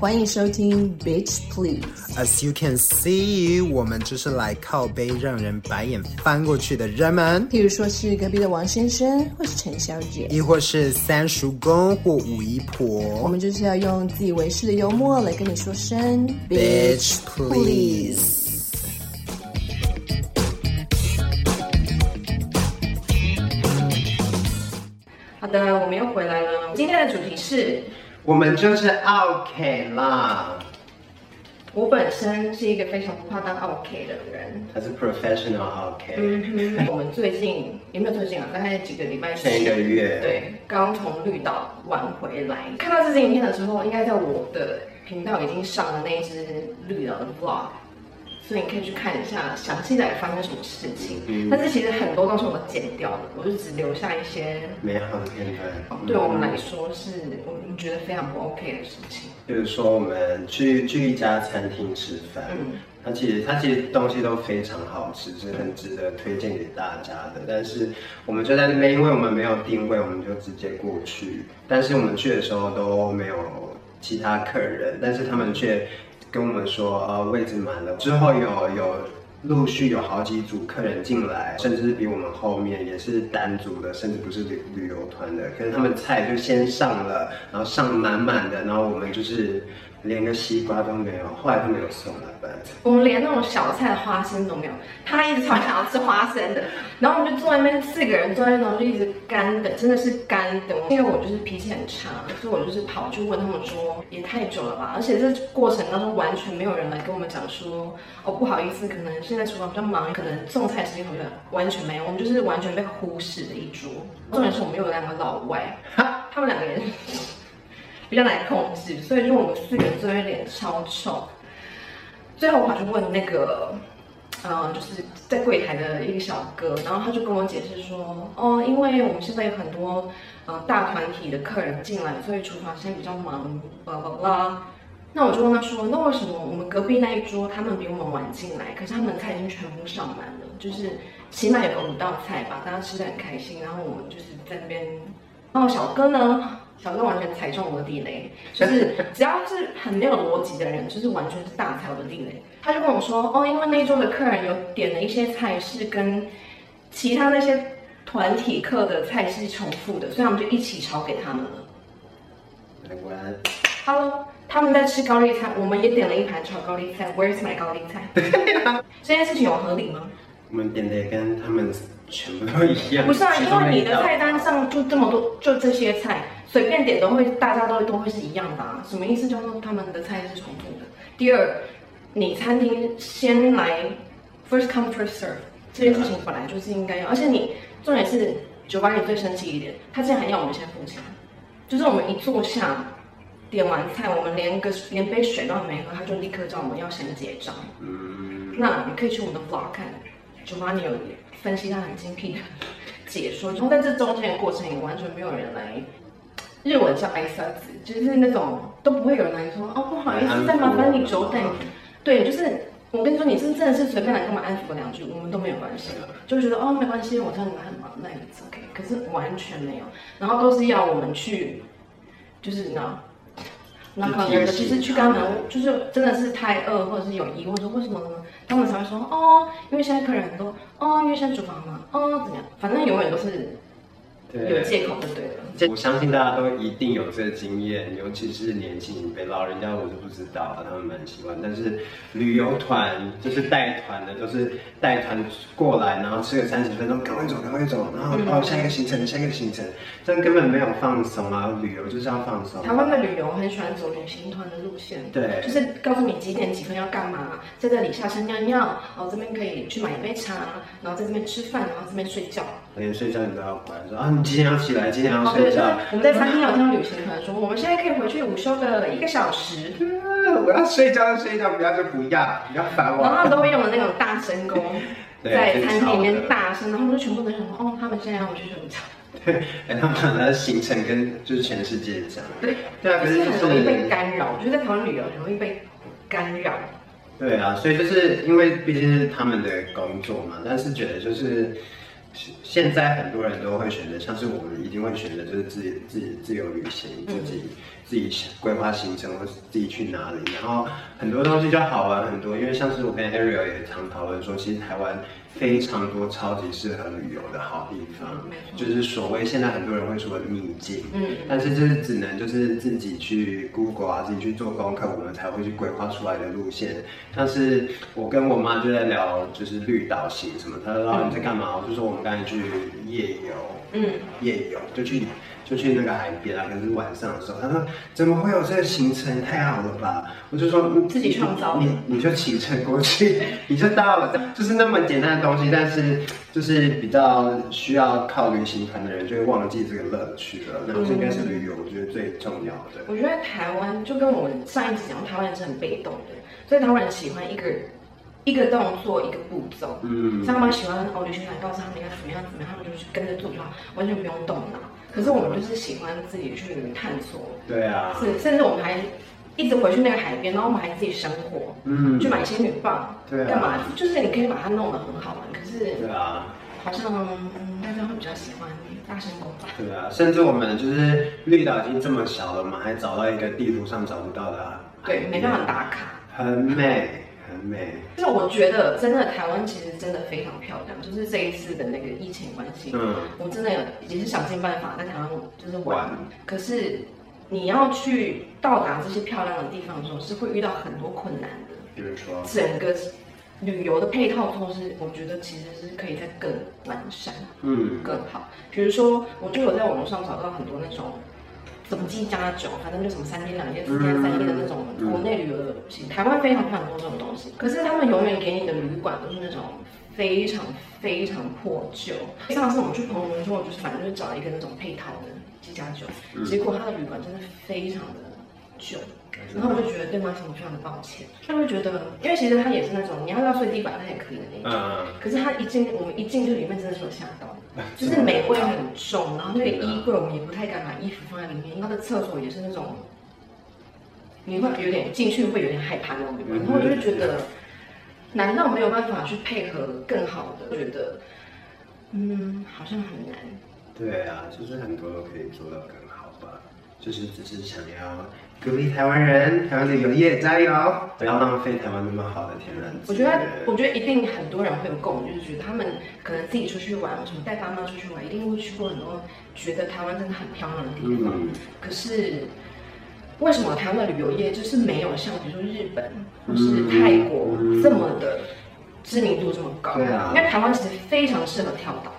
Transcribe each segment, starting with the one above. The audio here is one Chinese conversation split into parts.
欢迎收听 Bitch Please。As you can see，我们就是来靠背让人白眼翻过去的人们。譬如说是隔壁的王先生，或是陈小姐，亦或是三叔公或五姨婆。我们就是要用自以为是的幽默来跟你说声 Bitch Please。好的，我们又回来了。今天的主题是。我们就是 OK 啦。我本身是一个非常不怕当 OK 的人。他是 professional OK。嗯哼。我们最近有没有最近啊？大概几个礼拜前。前一个月。对，刚从绿岛玩回来。看到这支影片的时候，应该在我的频道已经上了那一支绿岛的 vlog。所以你可以去看一下详细的发生什么事情，嗯、但是其实很多都是我剪掉的，我就只留下一些美好的片段。对我们来说是我们觉得非常不 OK 的事情。比如说我们去去一家餐厅吃饭，嗯，它其实它其实东西都非常好吃，是很值得推荐给大家的。但是我们就在那边，因为我们没有定位，我们就直接过去。但是我们去的时候都没有其他客人，但是他们却。跟我们说，呃，位置满了。之后有有陆续有好几组客人进来，甚至比我们后面也是单组的，甚至不是旅旅游团的。可是他们菜就先上了，然后上满满的，然后我们就是。连个西瓜都没有，后来都没有送来班。我们连那种小菜花生都没有，他一直超想要吃花生的，然后我们就坐在那边四个人坐在那种就一直干等，真的是干等。因为我就是脾气很差，所以我就是跑去问他们说，也太久了吧？而且这过程当中完全没有人来跟我们讲说，哦，不好意思，可能现在厨房比较忙，可能送菜时间很短，完全没有，我们就是完全被忽视的一桌。重点是我们有两个老外，他们两个人。比较难控制，所以就我们四个人坐在脸超臭。最后我跑去问那个，嗯，就是在柜台的一个小哥，然后他就跟我解释说，哦，因为我们现在有很多呃大团体的客人进来，所以厨房现在比较忙，巴拉巴拉。那我就问他说，那为什么我们隔壁那一桌他们比我们晚进来，可是他们的菜已经全部上满了，就是起码有个五道菜吧，大家吃的很开心，然后我们就是在那边，然后小哥呢？小哥完全踩中我的地雷，就是只要是很没有逻辑的人，就是完全是大踩我的地雷。他就跟我说，哦，因为那一桌的客人有点了一些菜是跟其他那些团体客的菜是重复的，所以我们就一起炒给他们了。Hello，他们在吃高丽菜，我们也点了一盘炒高丽菜。Where's my 高丽菜？这件事情有合理吗？我们点的也跟他们全部都一样。不是啊，因为你的菜单上就这么多，就这些菜。随便点都会，大家都都会是一样的啊？什么意思？就是说他们的菜是重复的。第二，你餐厅先来，first come first serve，这件事情本来就是应该要。而且你重点是酒吧里最生气一点，他竟然还要我们先付钱，就是我们一坐下，点完菜，我们连个连杯水都还没喝，他就立刻叫我们要先结账。嗯。那你可以去我们的 vlog 看，酒吧里有分析他很精辟的 解说，然后在这中间的过程也完全没有人来。日文叫挨沙子，就是那种都不会有人来说哦，不好意思，再麻烦你久等。对，就是我跟你说，你真真的是随便来跟我们安抚两句，我们都没有关系，就觉得哦没关系，我知道你们很忙，那也是 OK。可是完全没有，然后都是要我们去，就是你知道，那可能其实去跟他们，就是真的是太饿或者是有疑问说为什么呢？他们才会说哦，因为现在客人很多，哦，因为现在厨房嘛，哦，怎么样？反正永远都是。对，有借口就对了。我相信大家都一定有这个经验，尤其是年轻一辈，老人家我是不知道，他们蛮喜欢。但是旅游团就是带团的，都是带团过来，然后吃个三十分钟，赶快走，赶快走，然后哦下一个行程，下一个行程，这样根本没有放松啊！旅游就是要放松。台湾的旅游很喜欢走旅行团的路线，对，就是告诉你几点几分要干嘛，在这里下车尿尿，然后这边可以去买一杯茶，然后在这边吃饭，然后这边睡觉。连睡觉你都要管，说啊，你今天要起来，今天要睡觉。我们在餐厅有听到旅行团说，我们现在可以回去午休的一个小时。我要睡觉就睡觉，不要就不要，不要烦我。然后他们都会用的那种大声公，在餐厅里面大声，然后他们就全部都想说，哦，他们现在要回去睡觉。对，哎，他们的行程跟就是全世界讲。对，对啊，可是很容易被干扰。我觉得在台湾旅游很容易被干扰。对啊，所以就是因为毕竟是他们的工作嘛，但是觉得就是。现在很多人都会选择，像是我们一定会选择，就是自己自己自由旅行，自己自己规划行程，或是自己去哪里，然后很多东西就好玩很多。因为像是我跟 Ariel 也常讨论说，其实台湾非常多超级适合旅游的好地方，就是所谓现在很多人会说的秘境，嗯，但是就是只能就是自己去 Google 啊，自己去做功课，我们才会去规划出来的路线。像是我跟我妈就在聊，就是绿岛行什么，她说、啊、你在干嘛？我就说我们刚才去夜游，嗯，夜游就去。就去那个海边啊，可是晚上的时候，他说怎么会有这个行程？太好了吧！我就说你自己创造，你你就骑车过去，你就到了，就是那么简单的东西，但是就是比较需要靠旅行团的人就会忘记这个乐趣了。那这应该是旅游，我觉得最重要的。我觉得台湾就跟我们上一集讲，台湾人是很被动的，所以台湾人喜欢一个一个动作一个步骤，嗯，像他们喜欢哦，旅行团告诉他们应该怎么样怎么样，他们就去跟着做就好，完全不用动脑。可是我们就是喜欢自己去探索，对啊，是甚至我们还一直回去那个海边，然后我们还自己生活，嗯，去买仙女棒，对啊，干嘛？就是你可以把它弄得很好玩，可是对啊，好像大家会比较喜欢大声公吧？对啊，甚至我们就是绿岛已经这么小了嘛，还找到一个地图上找不到的，对，没办法打卡，很美。很美，就是我觉得真的台湾其实真的非常漂亮，就是这一次的那个疫情关系，嗯，我真的也是想尽办法在台湾就是玩，玩，可是你要去到达这些漂亮的地方的时候，是会遇到很多困难的。比如说，整个旅游的配套措施，我觉得其实是可以再更完善，嗯，更好。比如说，我就有在网络上找到很多那种。怎么机加酒，反正就什么三天两夜、四天三夜的那种国内旅游的行，台湾非常非常多这种东西。可是他们永远给你的旅馆都是那种非常非常破旧。上次我们去澎湖的时候，就是反正就找了一个那种配套的机加酒，结果他的旅馆真的非常的旧。然后我就觉得对妈生非常的抱歉，他会觉得，因为其实他也是那种你要要睡地板，他也可以的那种。可是他一进，我们一进去里面真的是有吓到。就是霉味很重，然后那个衣柜我们也不太敢把衣服放在里面，因为它的厕所也是那种，你会有点进去会有点害怕那种，然后我就觉得，难道没有办法去配合更好的？觉得，嗯，好像很难。对啊，就是很多都可以做到更好吧，就是只是想要。鼓励台湾人，台湾旅游业加油，不要浪费台湾那么好的天然资源。我觉得，我觉得一定很多人会有共鸣，就是觉得他们可能自己出去玩，什么带爸妈出去玩，一定会去过很多觉得台湾真的很漂亮的地方。嗯、可是，为什么台湾的旅游业就是没有像比如说日本或是泰国这么的知名度这么高？对啊，因为台湾其实非常适合跳岛。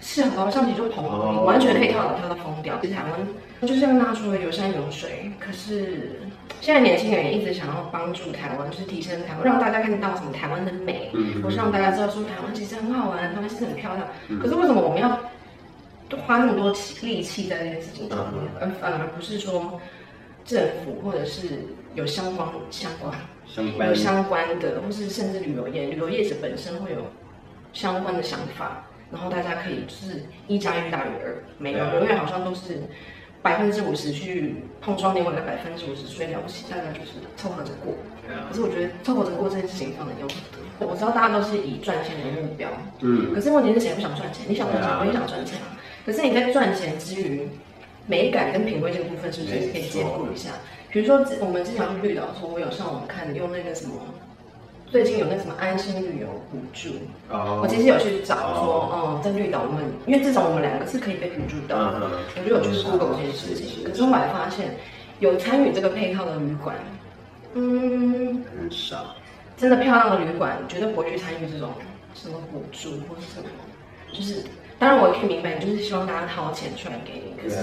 是很高，像你就澎湖，你完全可以跳岛跳到疯掉。其实台湾就是要拉出了有山有水，可是现在年轻人一直想要帮助台湾，就是提升台湾，让大家看到什么台湾的美，或是让大家知道说台湾其实很好玩，台湾其实很漂亮。可是为什么我们要花那么多力气在这件事情上面，而反而不是说政府或者是有相关相关有相关的，或是甚至旅游业旅游业者本身会有相关的想法？然后大家可以就是一加一大于二，没有永远好像都是百分之五十去碰撞另外的百分之五十，所以了不起，大家就是凑合着过。可是我觉得凑合着过这件事情非常的有很多。我知道大家都是以赚钱为目标，嗯，可是问题是谁不想赚钱？你想赚钱，我也想赚钱啊。可是你在赚钱之余，美感跟品味这个部分是不是可以兼顾一下？比如说我们经常去绿岛的时候，我有上网看用那个什么。最近有那什么安心旅游补助，oh, 我其实有去找说，嗯、oh. 呃，在绿岛我们，因为至少我们两个是可以被补助的，uh. 我就有去 Google 这件事情。可是我还发现，有参与这个配套的旅馆，嗯，很少。真的漂亮的旅馆，绝对不会去参与这种什么补助或是什么。就是，当然我也可以明白，你就是希望大家掏钱出来给你，可是，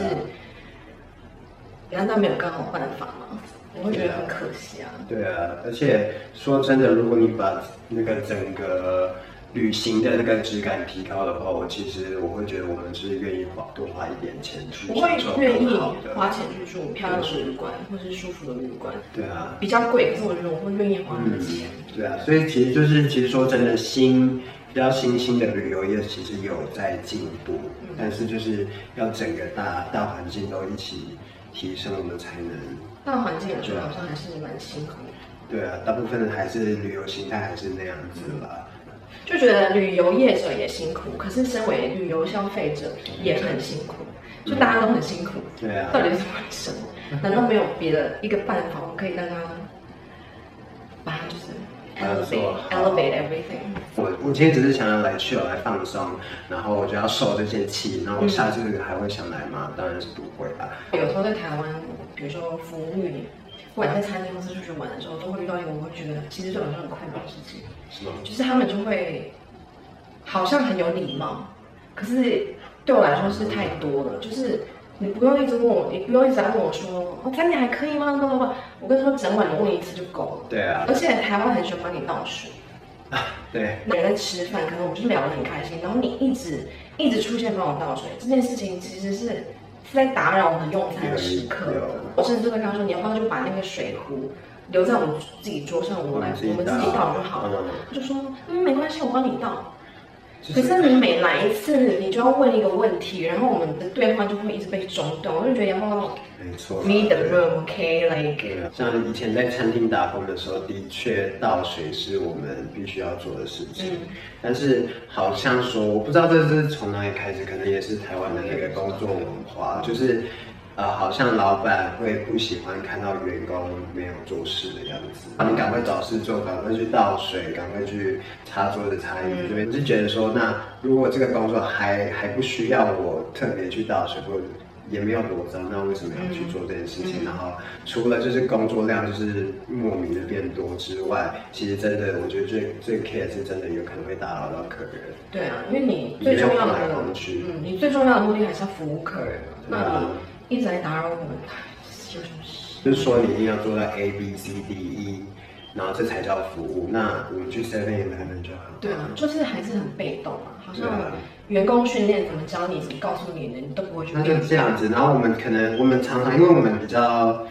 难道没有更好办法吗？我会觉得很可惜啊。对啊，而且说真的，如果你把那个整个旅行的那个质感提高的话，我其实我会觉得我们是愿意花多花一点钱去。我会愿意花钱去住漂亮的旅馆，或是舒服的旅馆。对啊，比较贵，可是我觉得我会愿意花那个钱。嗯。对啊，所以其实就是其实说真的，新比较新兴的旅游业其实有在进步，嗯、但是就是要整个大大环境都一起提升，我们才能。大环境来说，好像还是蛮辛苦的。对啊，大部分还是旅游形态还是那样子吧。就觉得旅游业者也辛苦，可是身为旅游消费者也很辛苦。就大家都很辛苦。对啊。到底是为什么？难道没有别的一个办法，我们可以让他 elevate elevate everything？我我今天只是想要来去来放松，然后我就要受这些气，然后我下次还会想来吗？当然是不会啊。有时候在台湾，比如说服务业，不管在餐厅公司出去玩的时候，都会遇到一个我会觉得其实对我来说很困扰的事情。是吗？就是他们就会好像很有礼貌，可是对我来说是太多了。就是你不用一直问我，你不用一直在问我说，哦，餐点还可以吗？不不不，我跟你说，整晚你问一次就够了。对啊。而且台湾很喜欢帮你倒水。啊，对。那人在吃饭，可能我们就聊得很开心，然后你一直一直出现帮我倒水，这件事情其实是是在打扰我们用餐的时刻。我甚至会跟他说，你要不要就把那个水壶留在我们自己桌上，我们来我们自己倒就好了。他就说，嗯，没关系，我帮你倒。可是你每来一次，你就要问一个问题，然后我们的对话就会一直被中断，我就觉得要不没错，read the room，OK，like。像以前在餐厅打工的时候，的确倒水是我们必须要做的事情。嗯、但是好像说，我不知道这是从哪里开始，可能也是台湾的那个工作文化，就是。呃，好像老板会不喜欢看到员工没有做事的样子，你赶快找事做，赶快去倒水，赶快去擦桌子、擦衣服。我是觉得说，那如果这个工作还还不需要我特别去倒水，或者也没有多脏，那为什么要去做这件事情？然后除了就是工作量就是莫名的变多之外，其实真的我觉得最最 care 是真的有可能会打扰到客人。对啊，因为你最重要的工具，嗯，你最重要的目的还是要服务客人。那你。一直来打扰我们，有什么事？就是说你一定要做到 A B C D E，然后这才叫服务。那我们去 Seven Eleven 就好。对啊，就是还是很被动啊，好像员工训练怎么教你，怎么告诉你的，你都不会去。那就这样子。然后我们可能我们常常因为我们比较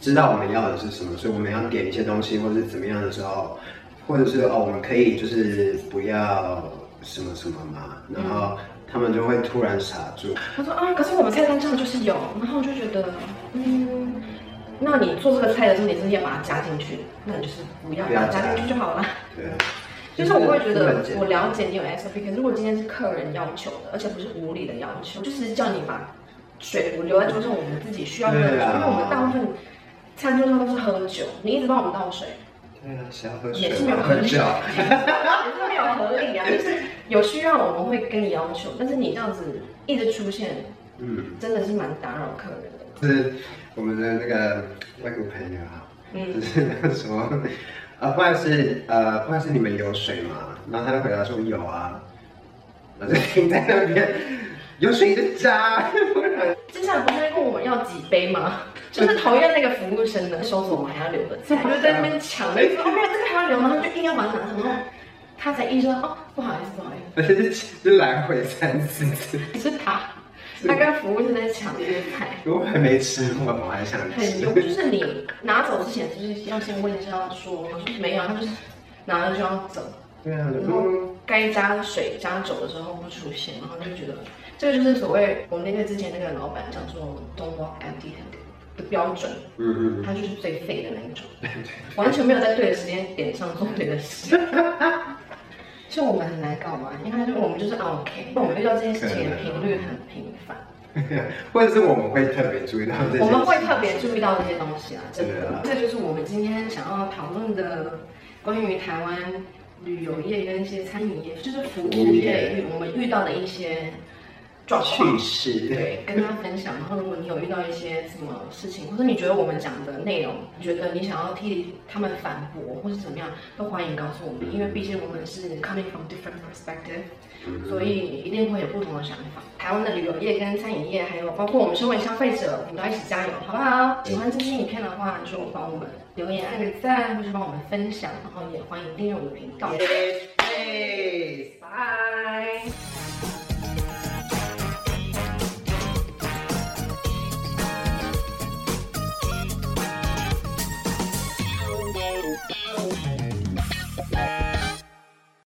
知道我们要的是什么，所以我们要点一些东西或者是怎么样的时候，或者是哦我们可以就是不要什么什么嘛，然后。他们就会突然傻住。他说啊，可是我们菜单上就是有，然后我就觉得，嗯，那你做这个菜的时候，你是要把它加进去，那你就是不要把它加进去就好了。对，就是我会觉得，我了解你有 SOP，可是如果今天是客人要求的，而且不是无理的要求，就是叫你把水壶留在桌上，我们自己需要喝的水，因为我们大部分餐桌上都是喝酒，你一直帮我们倒水。对啊，想要喝水也是没有合理，也是没有合理啊。就是有需要我们会跟你要求，但是你这样子一直出现，嗯，真的是蛮打扰客人的。是我们的那个外国朋友啊，嗯，就是那个什么，啊，不然是呃，不然是你们有水吗？然后他就回答说有啊，我就停在那边，有水就加。接下来不是问我们要几杯吗？就是讨厌那个服务生的收走我们还要留的菜，我 就在那边抢，哦没有这个还要留吗？就硬要把它拿走，然后他才意识到哦，不好意思不好意思，而且是就来回三四次，是他，他跟服务生在抢这些菜，我还没吃我，我还想吃。很牛，就是你拿走之前就是要先问一下说，没有，他就是拿了就要走，对啊，然后该加水加酒的时候不出现，然后就觉得这个就是所谓我们那个之前那个老板叫做 Don't walk empty-handed 的标准，嗯嗯，他就是最废的那一种，完全没有在对的时间点上做对的事。就我们很难搞嘛，因为我们就是 OK，我们遇到这件事情的频率很频繁，或者是我们会特别注意到这些，我们会特别注意到这些东西啊，真的。这就是我们今天想要讨论的关于台湾旅游业跟一些餐饮业，就是服务业，我们遇到的一些。趣事，对，跟他分享。然后，如果你有遇到一些什么事情，或者你觉得我们讲的内容，你觉得你想要替他们反驳，或是怎么样，都欢迎告诉我们。因为毕竟我们是 coming from different perspective，所以一定会有不同的想法。台湾的旅游业跟餐饮业，还有包括我们身为消费者，我们都一起加油，好不好？喜欢这期影片的话，就帮我们留言、按个赞，或是帮我们分享。然后也欢迎订阅我们的频道。拜拜。